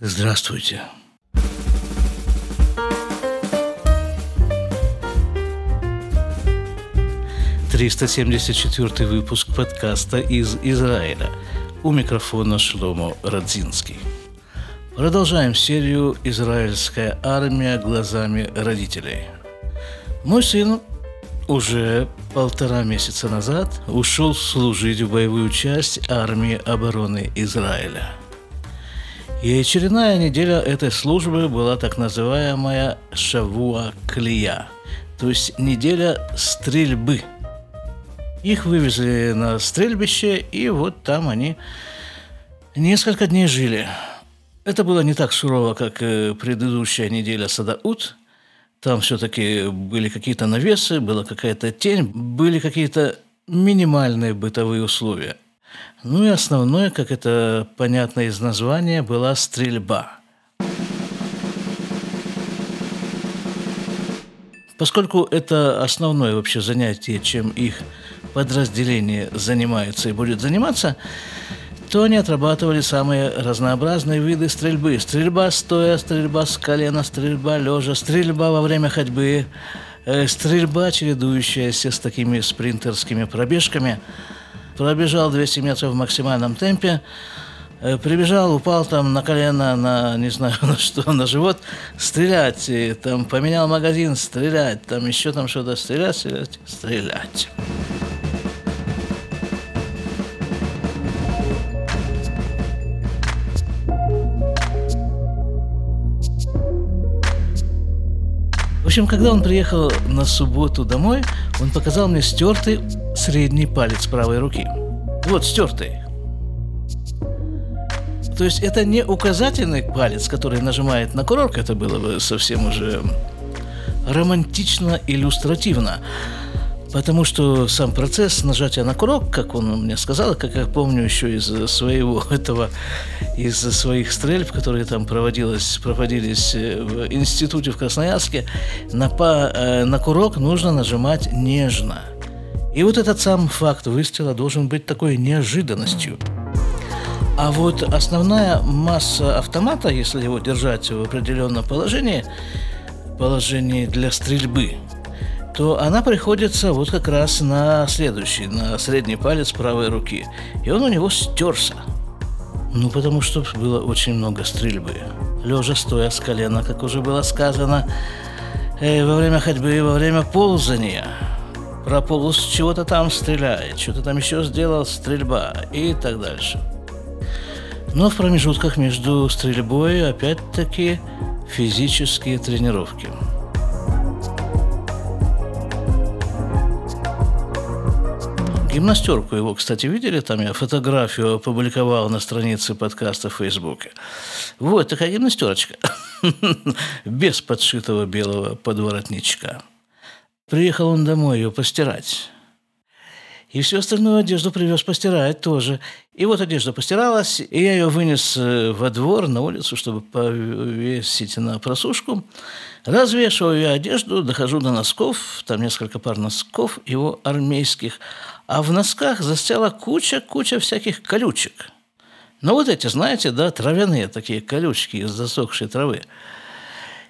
Здравствуйте. Триста семьдесят четвертый выпуск подкаста из Израиля. У микрофона Шломо Радзинский. Продолжаем серию «Израильская армия глазами родителей». Мой сын уже полтора месяца назад ушел служить в боевую часть армии обороны Израиля. И очередная неделя этой службы была так называемая Шавуа Клия, то есть неделя стрельбы. Их вывезли на стрельбище, и вот там они несколько дней жили. Это было не так сурово, как э, предыдущая неделя Садаут – там все-таки были какие-то навесы, была какая-то тень, были какие-то минимальные бытовые условия. Ну и основное, как это понятно из названия, была стрельба. Поскольку это основное вообще занятие, чем их подразделение занимается и будет заниматься, то они отрабатывали самые разнообразные виды стрельбы. Стрельба стоя, стрельба с колена, стрельба лежа, стрельба во время ходьбы, э, стрельба, чередующаяся с такими спринтерскими пробежками. Пробежал 200 метров в максимальном темпе, э, прибежал, упал там на колено, на, не знаю, на что, на живот, стрелять, и, там поменял магазин, стрелять, там еще там что-то, стрелять, стрелять, стрелять. общем, когда он приехал на субботу домой, он показал мне стертый средний палец правой руки. Вот стертый. То есть это не указательный палец, который нажимает на курок, это было бы совсем уже романтично, иллюстративно. Потому что сам процесс нажатия на курок, как он мне сказал, как я помню еще из своего этого, из своих стрельб, которые там проводились, проводились э, в институте в Красноярске, на, по, э, на курок нужно нажимать нежно. И вот этот сам факт выстрела должен быть такой неожиданностью. А вот основная масса автомата, если его держать в определенном положении, положении для стрельбы – то она приходится вот как раз на следующий, на средний палец правой руки. И он у него стерся. Ну, потому что было очень много стрельбы. Лежа, стоя с колена, как уже было сказано, э, во время ходьбы, во время ползания. Прополз чего-то там стреляет, что-то там еще сделал, стрельба и так дальше. Но в промежутках между стрельбой опять-таки физические тренировки – Гимнастерку его, кстати, видели? Там я фотографию опубликовал на странице подкаста в Фейсбуке. Вот такая гимнастерочка. Без подшитого белого подворотничка. Приехал он домой ее постирать. И всю остальную одежду привез постирать тоже. И вот одежда постиралась, и я ее вынес э, во двор, на улицу, чтобы повесить на просушку. Развешиваю я одежду, дохожу до носков, там несколько пар носков его армейских, а в носках застряла куча-куча всяких колючек. Ну, вот эти, знаете, да, травяные такие колючки из засохшей травы.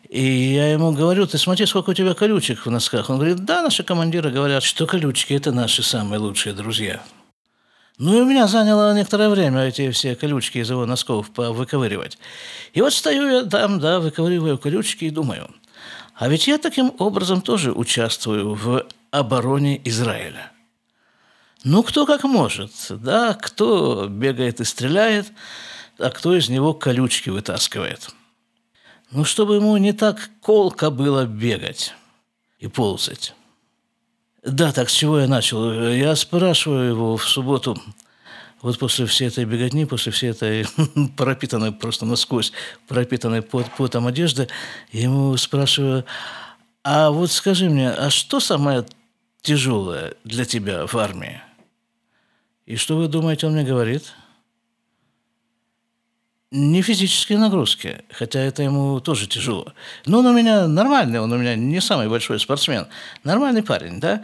И я ему говорю, ты смотри, сколько у тебя колючек в носках. Он говорит, да, наши командиры говорят, что колючки – это наши самые лучшие друзья. Ну и у меня заняло некоторое время эти все колючки из его носков выковыривать. И вот стою я там, да, выковыриваю колючки и думаю, а ведь я таким образом тоже участвую в обороне Израиля. Ну, кто как может, да, кто бегает и стреляет, а кто из него колючки вытаскивает. Ну, чтобы ему не так колко было бегать и ползать. Да, так с чего я начал? Я спрашиваю его в субботу, вот после всей этой беготни, после всей этой пропитанной просто насквозь, пропитанной под, потом одежды, я ему спрашиваю, а вот скажи мне, а что самое тяжелое для тебя в армии? И что вы думаете, он мне говорит? Не физические нагрузки, хотя это ему тоже тяжело. Но он у меня нормальный, он у меня не самый большой спортсмен. Нормальный парень, да?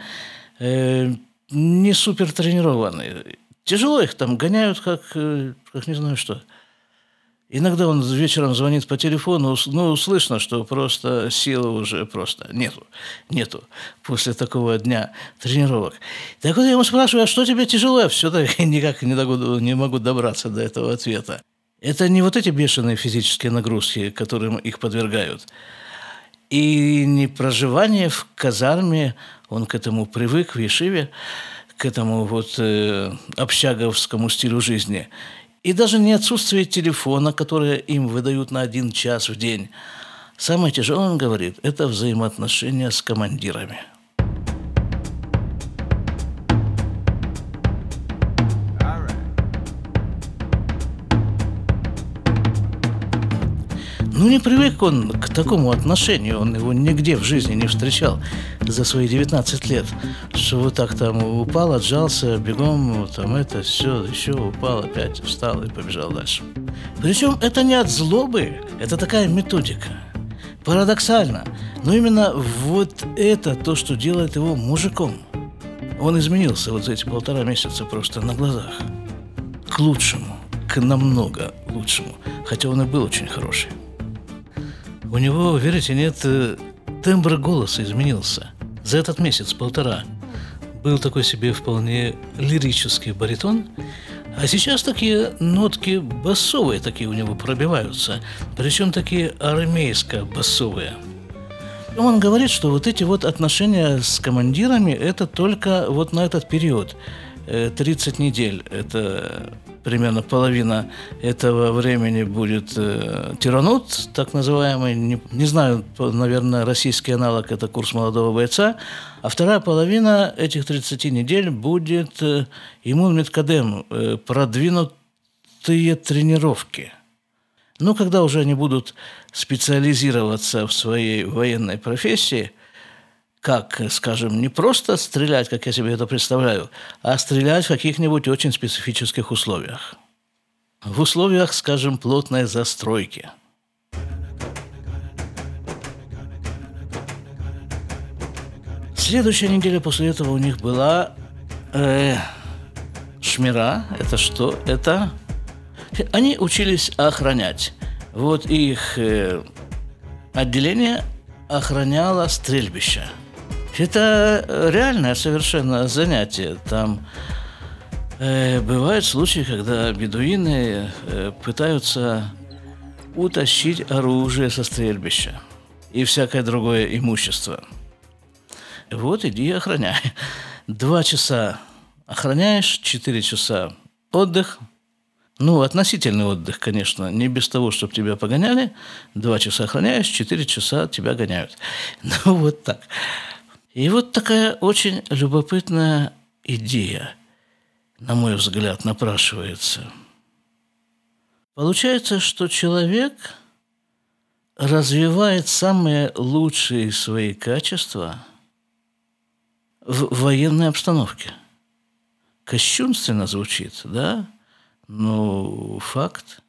Э, не супер тренированный. Тяжело их там гоняют, как, э, как не знаю что. Иногда он вечером звонит по телефону, ну, слышно, что просто силы уже просто нету, нету после такого дня тренировок. Так вот я ему спрашиваю, а что тебе тяжело? Я все-таки никак не могу, не могу добраться до этого ответа. Это не вот эти бешеные физические нагрузки, которым их подвергают, и не проживание в казарме, он к этому привык в Ешиве, к этому вот э, общаговскому стилю жизни – и даже не отсутствие телефона, которое им выдают на один час в день. Самое тяжелое, он говорит, это взаимоотношения с командирами – Ну, не привык он к такому отношению, он его нигде в жизни не встречал за свои 19 лет, что вот так там упал, отжался, бегом, там это, все, еще упал, опять встал и побежал дальше. Причем это не от злобы, это такая методика. Парадоксально, но именно вот это то, что делает его мужиком. Он изменился вот за эти полтора месяца просто на глазах. К лучшему, к намного лучшему, хотя он и был очень хороший. У него, верите, нет, э, тембр голоса изменился. За этот месяц-полтора был такой себе вполне лирический баритон, а сейчас такие нотки басовые такие у него пробиваются, причем такие армейско-басовые. Он говорит, что вот эти вот отношения с командирами – это только вот на этот период, 30 э, недель. Это примерно половина этого времени будет э, тиранут, так называемый, не, не знаю, наверное, российский аналог – это курс молодого бойца, а вторая половина этих 30 недель будет э, иммун медкадем, э, продвинутые тренировки. Ну, когда уже они будут специализироваться в своей военной профессии – как, скажем, не просто стрелять, как я себе это представляю, а стрелять в каких-нибудь очень специфических условиях. В условиях, скажем, плотной застройки. Следующая неделя после этого у них была э, шмира. Это что? Это они учились охранять. Вот их э, отделение охраняло стрельбище – это реальное совершенно занятие. Там э, бывают случаи, когда бедуины э, пытаются утащить оружие со стрельбища и всякое другое имущество. Вот иди охраняй. Два часа охраняешь, четыре часа отдых. Ну, относительный отдых, конечно, не без того, чтобы тебя погоняли. Два часа охраняешь, четыре часа тебя гоняют. Ну, вот так. И вот такая очень любопытная идея, на мой взгляд, напрашивается. Получается, что человек развивает самые лучшие свои качества в военной обстановке. Кощунственно звучит, да? Но факт.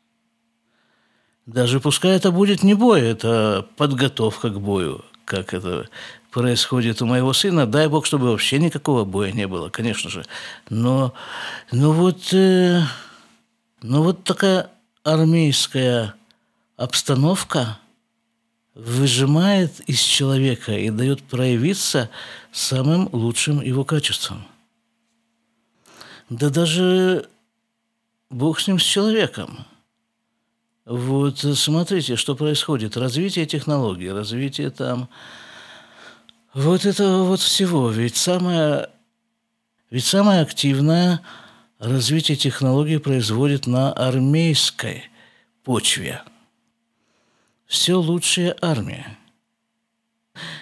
Даже пускай это будет не бой, это подготовка к бою, как это происходит у моего сына. Дай бог, чтобы вообще никакого боя не было, конечно же. Но, но вот, э, но вот такая армейская обстановка выжимает из человека и дает проявиться самым лучшим его качеством. Да даже Бог с ним, с человеком. Вот смотрите, что происходит. Развитие технологий, развитие там вот этого вот всего. Ведь самое, ведь самое активное развитие технологий производит на армейской почве. Все лучшая армия.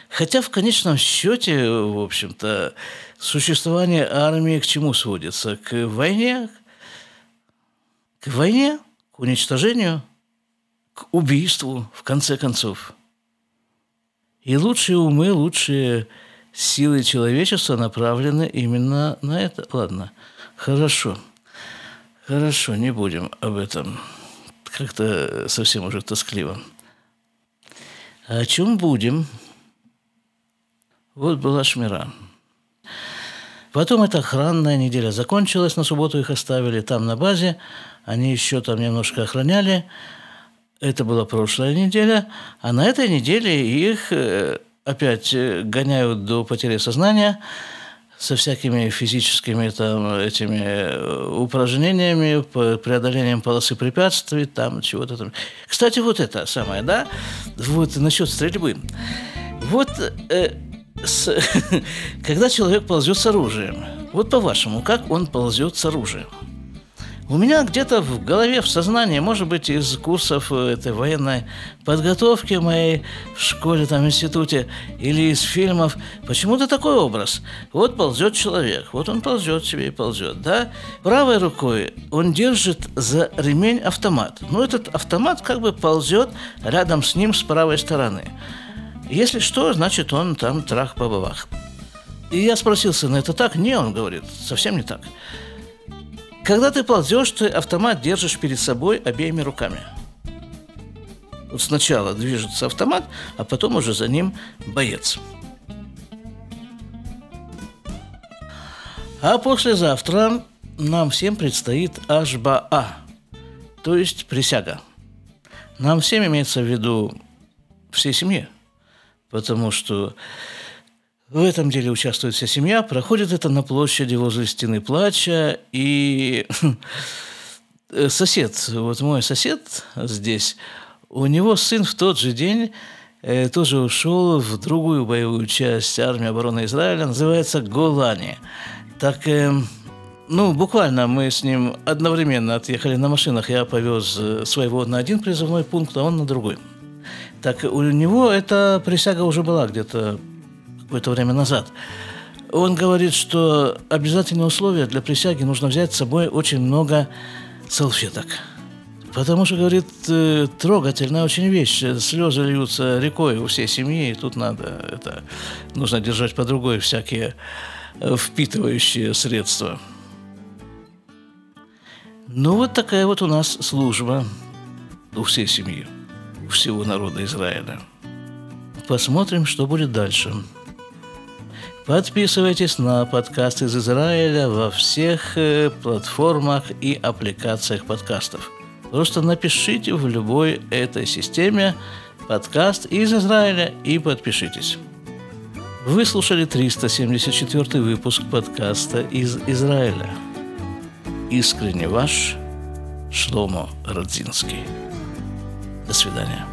Хотя в конечном счете, в общем-то, существование армии к чему сводится? К войне? К войне? К уничтожению? К убийству, в конце концов – и лучшие умы, лучшие силы человечества направлены именно на это. Ладно, хорошо. Хорошо, не будем об этом. Как-то совсем уже тоскливо. А о чем будем? Вот была Шмира. Потом эта охранная неделя закончилась, на субботу их оставили там на базе, они еще там немножко охраняли, Это была прошлая неделя, а на этой неделе их э, опять э, гоняют до потери сознания со всякими физическими там, этими э, упражнениями, преодолением полосы препятствий, там чего-то там. Кстати, вот это самое, да, вот насчет стрельбы. Вот э, с, когда человек ползет с оружием, вот по-вашему, как он ползет с оружием? У меня где-то в голове, в сознании, может быть, из курсов э, этой военной подготовки моей в школе, там, институте, или из фильмов, почему-то такой образ. Вот ползет человек, вот он ползет себе и ползет, да? Правой рукой он держит за ремень автомат. Ну, этот автомат как бы ползет рядом с ним с правой стороны. Если что, значит, он там трах по. И я спросил сына, это так? Не, он говорит, совсем не так. Когда ты ползешь, ты автомат держишь перед собой обеими руками. Вот сначала движется автомат, а потом уже за ним боец. А послезавтра нам всем предстоит Ашбаа, то есть присяга. Нам всем имеется в виду всей семье, потому что в этом деле участвует вся семья. Проходит это на площади возле стены плача. И сосед, вот мой сосед здесь, у него сын в тот же день э, тоже ушел в другую боевую часть армии обороны Израиля, называется Голани. Так, э, ну, буквально мы с ним одновременно отъехали на машинах. Я повез э, своего на один призывной пункт, а он на другой. Так у него эта присяга уже была где-то какое-то время назад. Он говорит, что обязательное условие для присяги нужно взять с собой очень много салфеток. Потому что, говорит, э, трогательная очень вещь. Слезы льются рекой у всей семьи, и тут надо это нужно держать под другой всякие э, впитывающие средства. Ну, вот такая вот у нас служба у всей семьи, у всего народа Израиля. Посмотрим, что будет дальше. Подписывайтесь на подкаст из Израиля во всех э, платформах и аппликациях подкастов. Просто напишите в любой этой системе подкаст из Израиля и подпишитесь. Вы слушали 374 выпуск подкаста из Израиля. Искренне ваш Шломо Родзинский. До свидания.